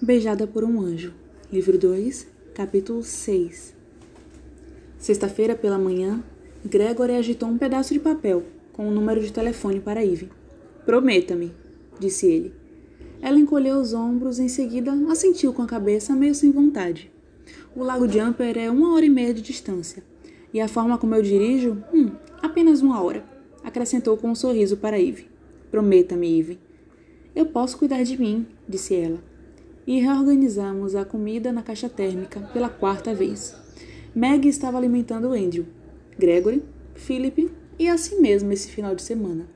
Beijada por um Anjo, livro 2, capítulo 6 Sexta-feira pela manhã, Gregory agitou um pedaço de papel com o um número de telefone para Eve. Prometa-me, disse ele. Ela encolheu os ombros em seguida assentiu com a cabeça meio sem vontade. O Lago Jumper é uma hora e meia de distância, e a forma como eu dirijo, hum, apenas uma hora, acrescentou com um sorriso para Eve. Prometa-me, Eve. Eu posso cuidar de mim, disse ela. E reorganizamos a comida na caixa térmica pela quarta vez. Meg estava alimentando Andrew, Gregory, Philip e a si mesma esse final de semana,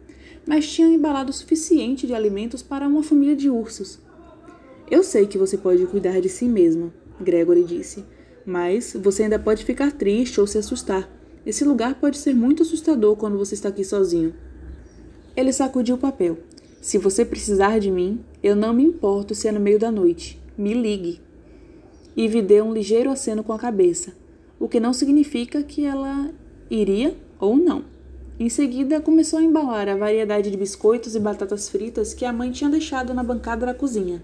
mas tinha embalado o suficiente de alimentos para uma família de ursos. Eu sei que você pode cuidar de si mesma, Gregory disse, mas você ainda pode ficar triste ou se assustar. Esse lugar pode ser muito assustador quando você está aqui sozinho. Ele sacudiu o papel. Se você precisar de mim, eu não me importo se é no meio da noite. Me ligue. Ivy deu um ligeiro aceno com a cabeça, o que não significa que ela iria ou não. Em seguida, começou a embalar a variedade de biscoitos e batatas fritas que a mãe tinha deixado na bancada da cozinha.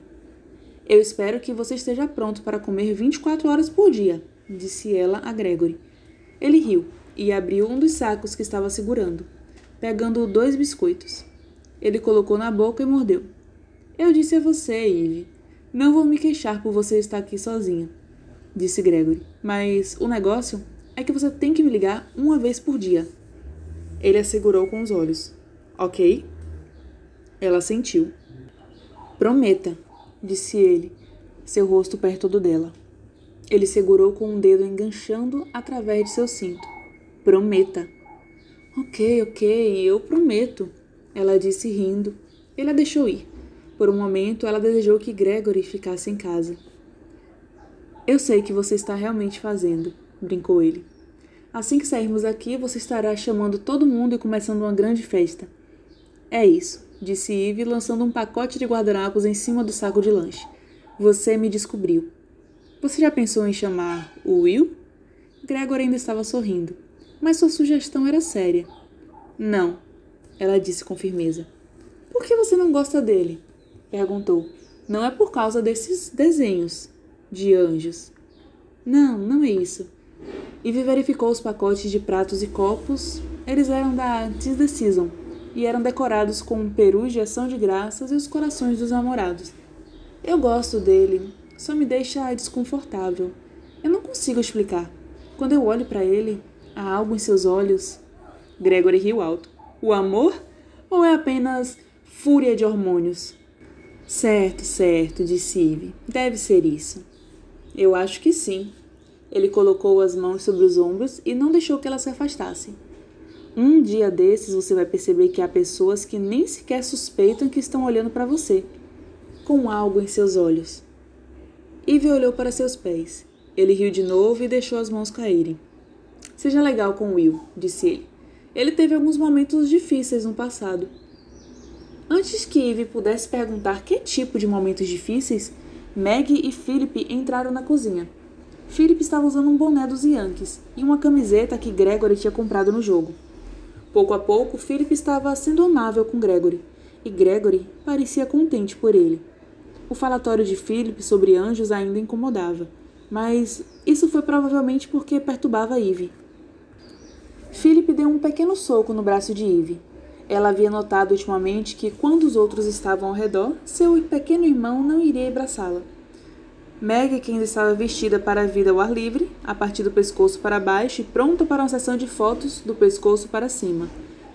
Eu espero que você esteja pronto para comer 24 horas por dia, disse ela a Gregory. Ele riu e abriu um dos sacos que estava segurando, pegando dois biscoitos. Ele colocou na boca e mordeu. Eu disse a você, Eve. Não vou me queixar por você estar aqui sozinha, disse Gregory. Mas o negócio é que você tem que me ligar uma vez por dia. Ele assegurou com os olhos. Ok? Ela sentiu. Prometa, disse ele, seu rosto perto do dela. Ele segurou com um dedo enganchando através de seu cinto. Prometa. Ok, ok, eu prometo, ela disse rindo. Ele a deixou ir. Por um momento, ela desejou que Gregory ficasse em casa. Eu sei que você está realmente fazendo, brincou ele. Assim que sairmos daqui, você estará chamando todo mundo e começando uma grande festa. É isso, disse Eve, lançando um pacote de guardanapos em cima do saco de lanche. Você me descobriu. Você já pensou em chamar o Will? Gregory ainda estava sorrindo, mas sua sugestão era séria. Não, ela disse com firmeza. Por que você não gosta dele? Perguntou. Não é por causa desses desenhos de anjos. Não, não é isso. Ivy verificou os pacotes de pratos e copos. Eles eram da Tis the Season e eram decorados com perus de ação de graças e os corações dos namorados. Eu gosto dele, só me deixa desconfortável. Eu não consigo explicar. Quando eu olho para ele, há algo em seus olhos. Gregory riu alto. O amor? Ou é apenas fúria de hormônios? Certo, certo, disse Eve. Deve ser isso. Eu acho que sim. Ele colocou as mãos sobre os ombros e não deixou que ela se afastasse. Um dia desses você vai perceber que há pessoas que nem sequer suspeitam que estão olhando para você, com algo em seus olhos. Eve olhou para seus pés. Ele riu de novo e deixou as mãos caírem. Seja legal com Will, disse ele. Ele teve alguns momentos difíceis no passado. Antes que Eve pudesse perguntar que tipo de momentos difíceis, Meg e Philip entraram na cozinha. Philip estava usando um boné dos Yankees e uma camiseta que Gregory tinha comprado no jogo. Pouco a pouco, Philip estava sendo amável com Gregory, e Gregory parecia contente por ele. O falatório de Philip sobre anjos ainda incomodava, mas isso foi provavelmente porque perturbava Eve. Philip deu um pequeno soco no braço de Eve. Ela havia notado ultimamente que, quando os outros estavam ao redor, seu pequeno irmão não iria abraçá-la. Meg, que ainda estava vestida para a vida ao ar livre, a partir do pescoço para baixo e pronta para uma sessão de fotos do pescoço para cima,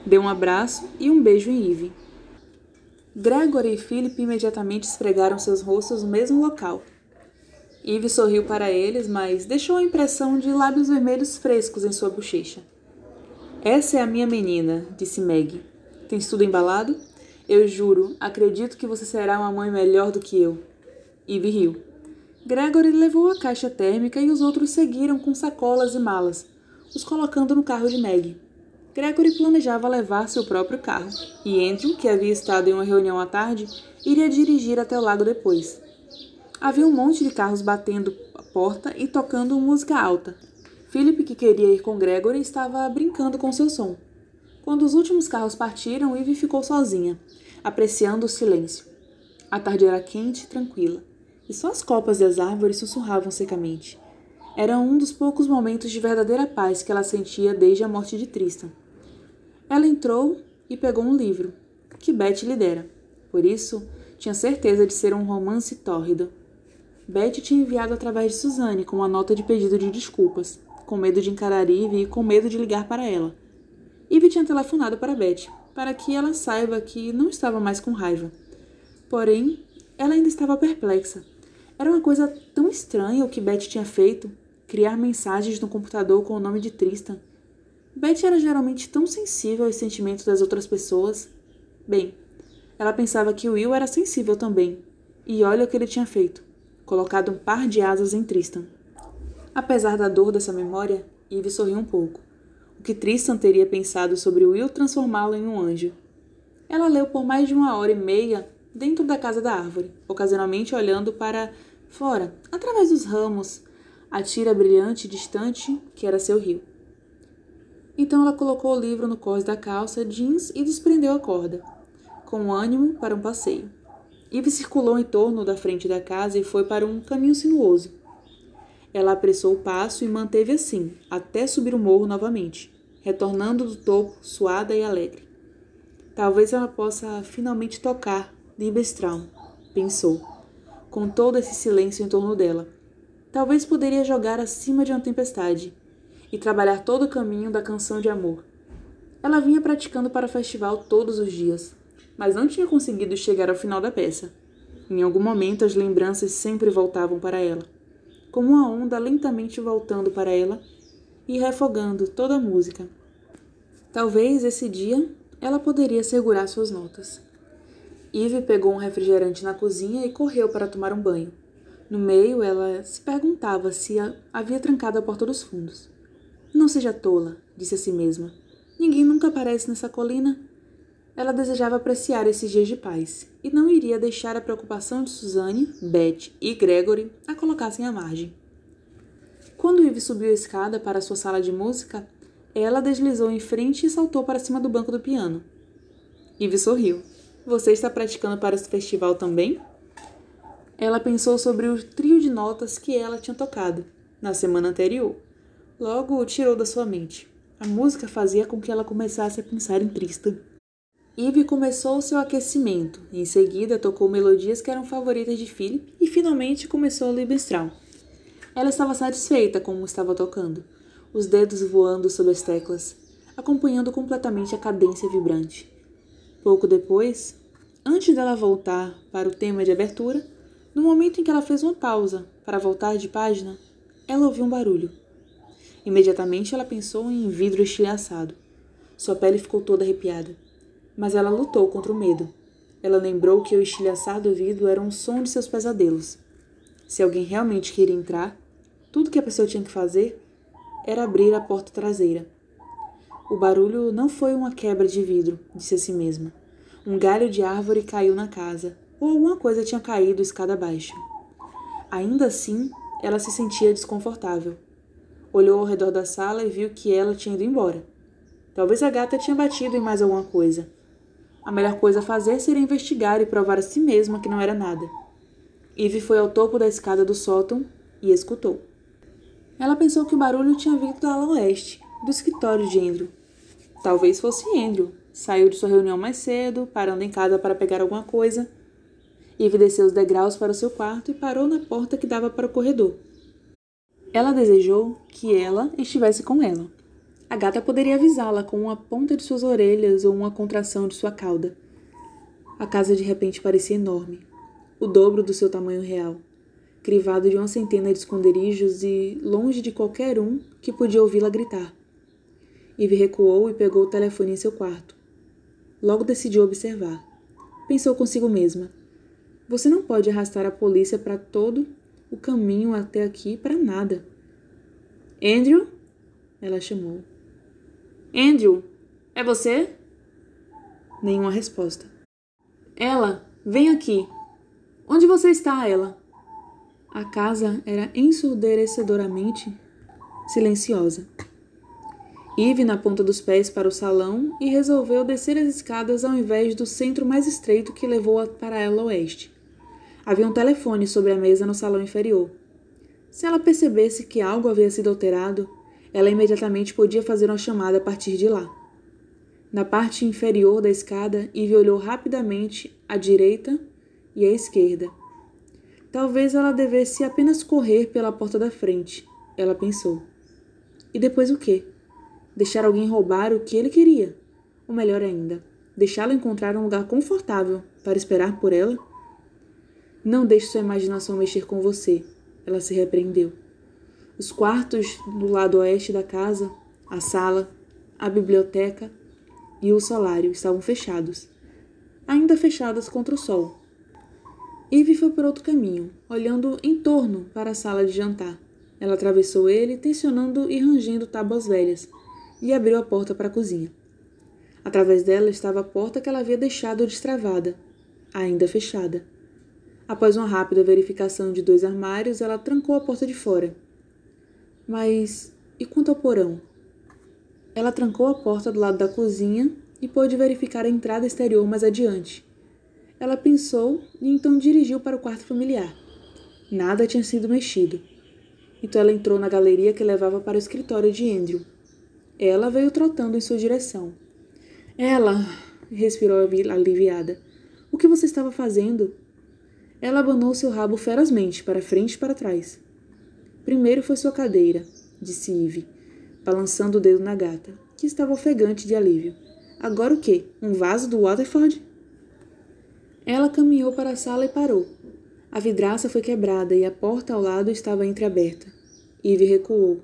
deu um abraço e um beijo em Eve. Gregory e Philip imediatamente esfregaram seus rostos no mesmo local. Eve sorriu para eles, mas deixou a impressão de lábios vermelhos frescos em sua bochecha. Essa é a minha menina, disse Meg. Tens tudo embalado? Eu juro, acredito que você será uma mãe melhor do que eu. Ivy riu. Gregory levou a caixa térmica e os outros seguiram com sacolas e malas, os colocando no carro de Meg. Gregory planejava levar seu próprio carro, e Andrew, que havia estado em uma reunião à tarde, iria dirigir até o lago depois. Havia um monte de carros batendo a porta e tocando música alta, Philip, que queria ir com Gregory, estava brincando com seu som. Quando os últimos carros partiram, Ivy ficou sozinha, apreciando o silêncio. A tarde era quente e tranquila, e só as copas das árvores sussurravam secamente. Era um dos poucos momentos de verdadeira paz que ela sentia desde a morte de Tristan. Ela entrou e pegou um livro, que Beth lhe dera. Por isso, tinha certeza de ser um romance tórrido. Beth tinha enviado através de Suzanne com uma nota de pedido de desculpas, com medo de encarar Eve e com medo de ligar para ela. Eve tinha telefonado para Beth, para que ela saiba que não estava mais com raiva. Porém, ela ainda estava perplexa. Era uma coisa tão estranha o que Beth tinha feito, criar mensagens no computador com o nome de Tristan. Beth era geralmente tão sensível aos sentimentos das outras pessoas. Bem, ela pensava que Will era sensível também. E olha o que ele tinha feito: colocado um par de asas em Tristan. Apesar da dor dessa memória, Eve sorriu um pouco. O que Tristan teria pensado sobre Will transformá-lo em um anjo? Ela leu por mais de uma hora e meia dentro da casa da árvore, ocasionalmente olhando para fora, através dos ramos, a tira brilhante e distante que era seu rio. Então ela colocou o livro no cós da calça jeans e desprendeu a corda, com ânimo para um passeio. Eve circulou em torno da frente da casa e foi para um caminho sinuoso. Ela apressou o passo e manteve assim, até subir o morro novamente, retornando do topo, suada e alegre. Talvez ela possa finalmente tocar Liebestraum, pensou, com todo esse silêncio em torno dela Talvez poderia jogar acima de uma tempestade e trabalhar todo o caminho da canção de amor. Ela vinha praticando para o festival todos os dias, mas não tinha conseguido chegar ao final da peça. Em algum momento as lembranças sempre voltavam para ela, como uma onda lentamente voltando para ela e refogando toda a música. Talvez esse dia ela poderia segurar suas notas. Eve pegou um refrigerante na cozinha e correu para tomar um banho. No meio, ela se perguntava se havia trancado a porta dos fundos. Não seja tola, disse a si mesma. Ninguém nunca aparece nessa colina. Ela desejava apreciar esses dias de paz e não iria deixar a preocupação de Suzanne, Beth e Gregory a colocassem à margem. Quando Eve subiu a escada para sua sala de música, ela deslizou em frente e saltou para cima do banco do piano. Eve sorriu. Você está praticando para esse festival também? Ela pensou sobre o trio de notas que ela tinha tocado na semana anterior. Logo o tirou da sua mente. A música fazia com que ela começasse a pensar em Tristan. Eve começou seu aquecimento. Em seguida, tocou melodias que eram favoritas de Philip e finalmente começou a libestral. Ela estava satisfeita com o estava tocando, os dedos voando sobre as teclas, acompanhando completamente a cadência vibrante. Pouco depois, antes dela voltar para o tema de abertura, no momento em que ela fez uma pausa para voltar de página, ela ouviu um barulho. Imediatamente ela pensou em vidro estilhaçado. Sua pele ficou toda arrepiada. Mas ela lutou contra o medo. Ela lembrou que o estilhaçado vidro era um som de seus pesadelos. Se alguém realmente queria entrar, tudo que a pessoa tinha que fazer era abrir a porta traseira. O barulho não foi uma quebra de vidro, disse a si mesma. Um galho de árvore caiu na casa, ou alguma coisa tinha caído escada abaixo. Ainda assim, ela se sentia desconfortável. Olhou ao redor da sala e viu que ela tinha ido embora. Talvez a gata tinha batido em mais alguma coisa. A melhor coisa a fazer seria investigar e provar a si mesma que não era nada. Eve foi ao topo da escada do sótão e escutou. Ela pensou que o barulho tinha vindo da ala oeste, do escritório de Andrew. Talvez fosse Andrew. Saiu de sua reunião mais cedo, parando em casa para pegar alguma coisa Eve desceu os degraus para o seu quarto e parou na porta que dava para o corredor. Ela desejou que ela estivesse com ela. A gata poderia avisá-la com uma ponta de suas orelhas ou uma contração de sua cauda. A casa de repente parecia enorme, o dobro do seu tamanho real, crivado de uma centena de esconderijos e longe de qualquer um que podia ouvi-la gritar. Eve recuou e pegou o telefone em seu quarto. Logo decidiu observar. Pensou consigo mesma. Você não pode arrastar a polícia para todo o caminho até aqui para nada. Andrew? Ela chamou. Andrew, é você? Nenhuma resposta. Ela, vem aqui. Onde você está, ela? A casa era ensurderecedoramente silenciosa. Eve na ponta dos pés para o salão e resolveu descer as escadas ao invés do centro mais estreito que levou para ela oeste. Havia um telefone sobre a mesa no salão inferior. Se ela percebesse que algo havia sido alterado, ela imediatamente podia fazer uma chamada a partir de lá. Na parte inferior da escada, Ivy olhou rapidamente à direita e à esquerda. Talvez ela devesse apenas correr pela porta da frente, ela pensou. E depois o quê? Deixar alguém roubar o que ele queria? Ou melhor ainda, deixá-la encontrar um lugar confortável para esperar por ela? Não deixe sua imaginação mexer com você, ela se repreendeu. Os quartos do lado oeste da casa, a sala, a biblioteca e o solário estavam fechados, ainda fechadas contra o sol. Eve foi por outro caminho, olhando em torno para a sala de jantar. Ela atravessou ele, tensionando e rangendo tábuas velhas, e abriu a porta para a cozinha. Através dela estava a porta que ela havia deixado destravada, ainda fechada. Após uma rápida verificação de dois armários, ela trancou a porta de fora. Mas e quanto ao porão? Ela trancou a porta do lado da cozinha e pôde verificar a entrada exterior mais adiante. Ela pensou e então dirigiu para o quarto familiar. Nada tinha sido mexido. Então ela entrou na galeria que levava para o escritório de Andrew. Ela veio trotando em sua direção. Ela, respirou aliviada. O que você estava fazendo? Ela abanou seu rabo ferozmente, para frente e para trás. Primeiro foi sua cadeira, disse Eve balançando o dedo na gata, que estava ofegante de alívio. Agora o quê? Um vaso do Waterford? Ela caminhou para a sala e parou. A vidraça foi quebrada e a porta ao lado estava entreaberta. Eve recuou.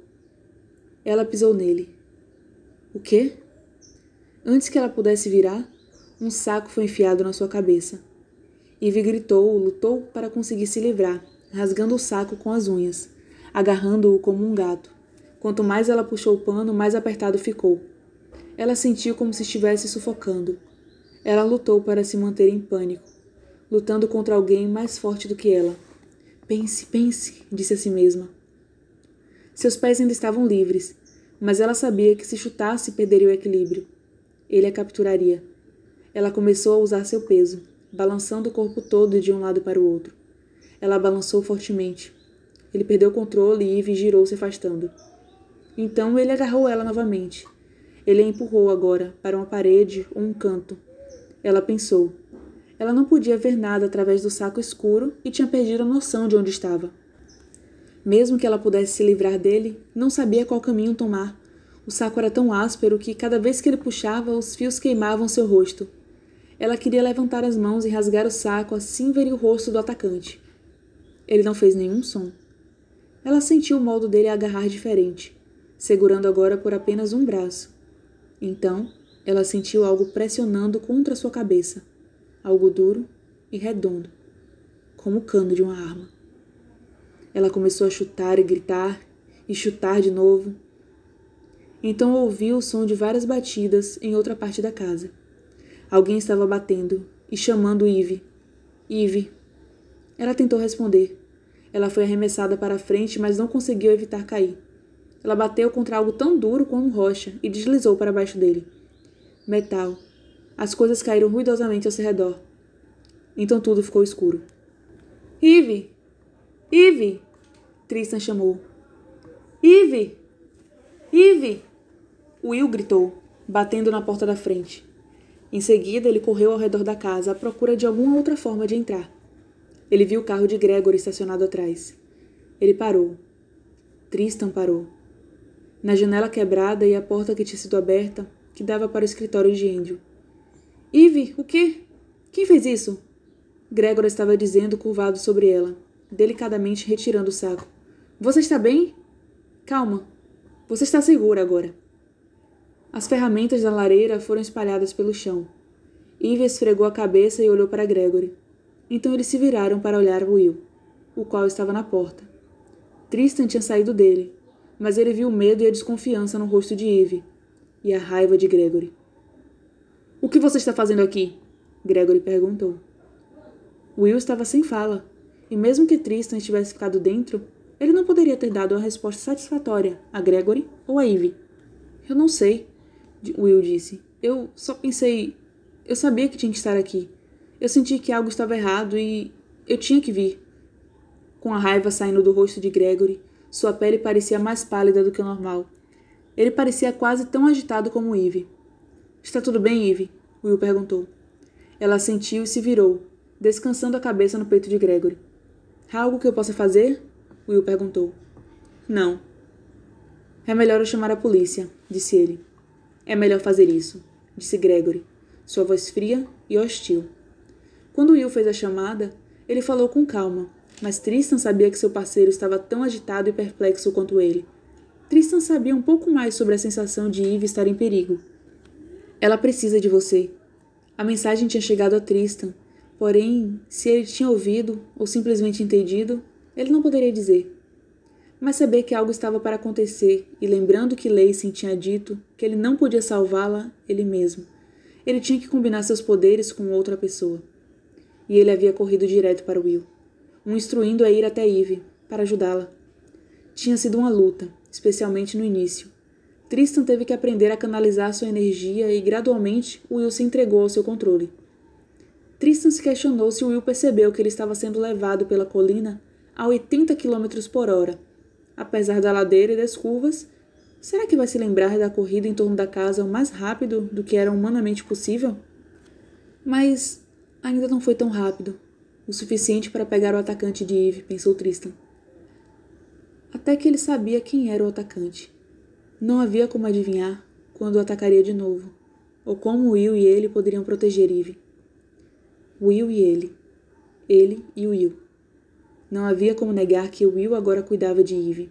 Ela pisou nele. O quê? Antes que ela pudesse virar, um saco foi enfiado na sua cabeça. Eve gritou, lutou para conseguir se livrar, rasgando o saco com as unhas, agarrando-o como um gato. Quanto mais ela puxou o pano, mais apertado ficou. Ela sentiu como se estivesse sufocando. Ela lutou para se manter em pânico, lutando contra alguém mais forte do que ela. Pense, pense, disse a si mesma. Seus pés ainda estavam livres, mas ela sabia que se chutasse perderia o equilíbrio. Ele a capturaria. Ela começou a usar seu peso, balançando o corpo todo de um lado para o outro. Ela balançou fortemente. Ele perdeu o controle e Eve girou se afastando. Então ele agarrou ela novamente. Ele a empurrou agora para uma parede ou um canto. Ela pensou. Ela não podia ver nada através do saco escuro e tinha perdido a noção de onde estava. Mesmo que ela pudesse se livrar dele, não sabia qual caminho tomar. O saco era tão áspero que, cada vez que ele puxava, os fios queimavam seu rosto. Ela queria levantar as mãos e rasgar o saco, assim veria o rosto do atacante. Ele não fez nenhum som. Ela sentiu o modo dele agarrar diferente segurando agora por apenas um braço. Então, ela sentiu algo pressionando contra sua cabeça, algo duro e redondo, como o cano de uma arma. Ela começou a chutar e gritar, e chutar de novo. Então ouviu o som de várias batidas em outra parte da casa. Alguém estava batendo e chamando Eve. Eve. Ela tentou responder. Ela foi arremessada para a frente, mas não conseguiu evitar cair. Ela bateu contra algo tão duro como rocha e deslizou para baixo dele. Metal. As coisas caíram ruidosamente ao seu redor. Então tudo ficou escuro. Eve! Eve! Tristan chamou. Eve! Eve! Will gritou, batendo na porta da frente. Em seguida, ele correu ao redor da casa à procura de alguma outra forma de entrar. Ele viu o carro de Gregory estacionado atrás. Ele parou. Tristan parou na janela quebrada e a porta que tinha sido aberta, que dava para o escritório de Andrew. Eve, o quê? Quem fez isso? Gregor estava dizendo, curvado sobre ela, delicadamente retirando o saco. Você está bem? Calma. Você está segura agora. As ferramentas da lareira foram espalhadas pelo chão. Eve esfregou a cabeça e olhou para Gregory. Então eles se viraram para olhar Will, o qual estava na porta. Tristan tinha saído dele, mas ele viu o medo e a desconfiança no rosto de Eve e a raiva de Gregory. O que você está fazendo aqui? Gregory perguntou. Will estava sem fala, e mesmo que Tristan tivesse ficado dentro, ele não poderia ter dado uma resposta satisfatória a Gregory ou a Eve. Eu não sei, Will disse. Eu só pensei. Eu sabia que tinha que estar aqui. Eu senti que algo estava errado e. Eu tinha que vir. Com a raiva saindo do rosto de Gregory, sua pele parecia mais pálida do que o normal. Ele parecia quase tão agitado como Eve. Está tudo bem, Eve? Will perguntou. Ela sentiu e se virou, descansando a cabeça no peito de Gregory. Há algo que eu possa fazer? Will perguntou. Não. É melhor eu chamar a polícia, disse ele. É melhor fazer isso, disse Gregory, sua voz fria e hostil. Quando Will fez a chamada, ele falou com calma, mas Tristan sabia que seu parceiro estava tão agitado e perplexo quanto ele. Tristan sabia um pouco mais sobre a sensação de Eve estar em perigo. Ela precisa de você. A mensagem tinha chegado a Tristan, porém, se ele tinha ouvido ou simplesmente entendido, ele não poderia dizer. Mas saber que algo estava para acontecer e lembrando que Lacey tinha dito que ele não podia salvá-la ele mesmo, ele tinha que combinar seus poderes com outra pessoa. E ele havia corrido direto para Will um instruindo a ir até Eve para ajudá-la. Tinha sido uma luta, especialmente no início. Tristan teve que aprender a canalizar sua energia e, gradualmente, Will se entregou ao seu controle. Tristan se questionou se Will percebeu que ele estava sendo levado pela colina a 80 km por hora. Apesar da ladeira e das curvas, será que vai se lembrar da corrida em torno da casa o mais rápido do que era humanamente possível? Mas ainda não foi tão rápido. O suficiente para pegar o atacante de Eve, pensou Tristan. Até que ele sabia quem era o atacante. Não havia como adivinhar quando o atacaria de novo, ou como Will e ele poderiam proteger Eve. Will e ele. Ele e Will. Não havia como negar que Will agora cuidava de Eve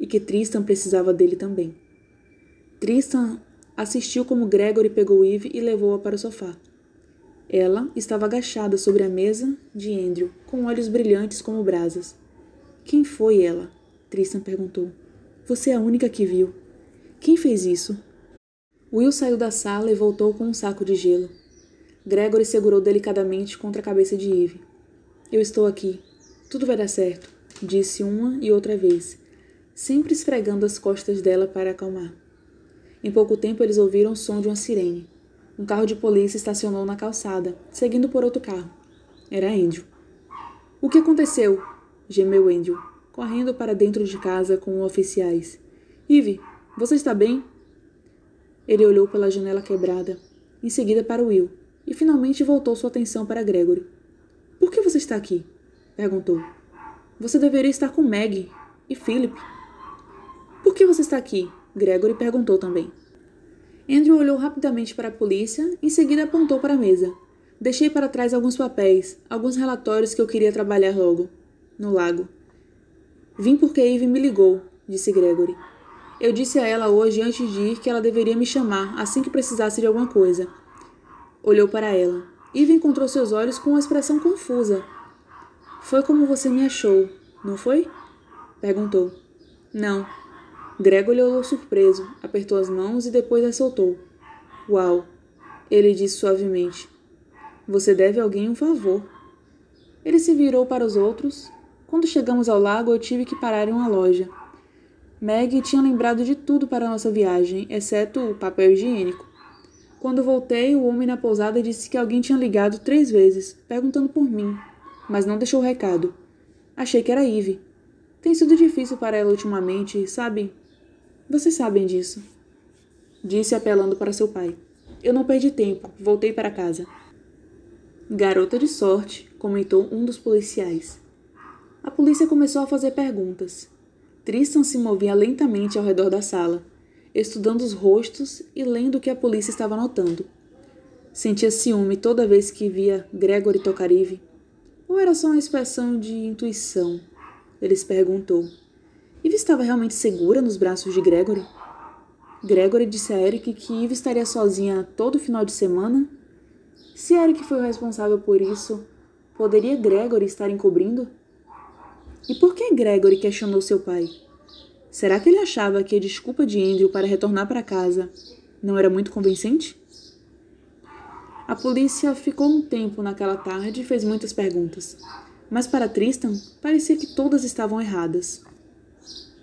e que Tristan precisava dele também. Tristan assistiu como Gregory pegou Eve e levou-a para o sofá. Ela estava agachada sobre a mesa de Andrew, com olhos brilhantes como brasas. Quem foi ela? Tristan perguntou. Você é a única que viu. Quem fez isso? Will saiu da sala e voltou com um saco de gelo. Gregory segurou delicadamente contra a cabeça de Eve. Eu estou aqui. Tudo vai dar certo, disse uma e outra vez, sempre esfregando as costas dela para acalmar. Em pouco tempo eles ouviram o som de uma sirene. Um carro de polícia estacionou na calçada, seguindo por outro carro. Era Andrew. O que aconteceu? gemeu Andrew, correndo para dentro de casa com oficiais. Ivy, você está bem? Ele olhou pela janela quebrada, em seguida para Will, e finalmente voltou sua atenção para Gregory. Por que você está aqui? perguntou. Você deveria estar com Meg e Philip. Por que você está aqui? Gregory perguntou também. Andrew olhou rapidamente para a polícia, em seguida apontou para a mesa. Deixei para trás alguns papéis, alguns relatórios que eu queria trabalhar logo. No lago. Vim porque Eve me ligou, disse Gregory. Eu disse a ela hoje antes de ir que ela deveria me chamar assim que precisasse de alguma coisa. Olhou para ela. Eve encontrou seus olhos com uma expressão confusa. Foi como você me achou, não foi? Perguntou. Não, Gregory olhou surpreso, apertou as mãos e depois as soltou. Uau! Ele disse suavemente. Você deve a alguém um favor. Ele se virou para os outros. Quando chegamos ao lago, eu tive que parar em uma loja. Meg tinha lembrado de tudo para nossa viagem, exceto o papel higiênico. Quando voltei, o homem na pousada disse que alguém tinha ligado três vezes, perguntando por mim, mas não deixou recado. Achei que era Eve. Tem sido difícil para ela ultimamente, sabe? Vocês sabem disso. Disse apelando para seu pai. Eu não perdi tempo, voltei para casa. Garota de sorte, comentou um dos policiais. A polícia começou a fazer perguntas. Tristan se movia lentamente ao redor da sala, estudando os rostos e lendo o que a polícia estava notando. Sentia ciúme toda vez que via Gregory Tokarive. Ou era só uma expressão de intuição? Ele se perguntou. Eve estava realmente segura nos braços de Gregory? Gregory disse a Eric que Eve estaria sozinha todo final de semana? Se Eric foi o responsável por isso, poderia Gregory estar encobrindo? E por que Gregory questionou seu pai? Será que ele achava que a desculpa de Andrew para retornar para casa não era muito convincente? A polícia ficou um tempo naquela tarde e fez muitas perguntas. Mas para Tristan, parecia que todas estavam erradas.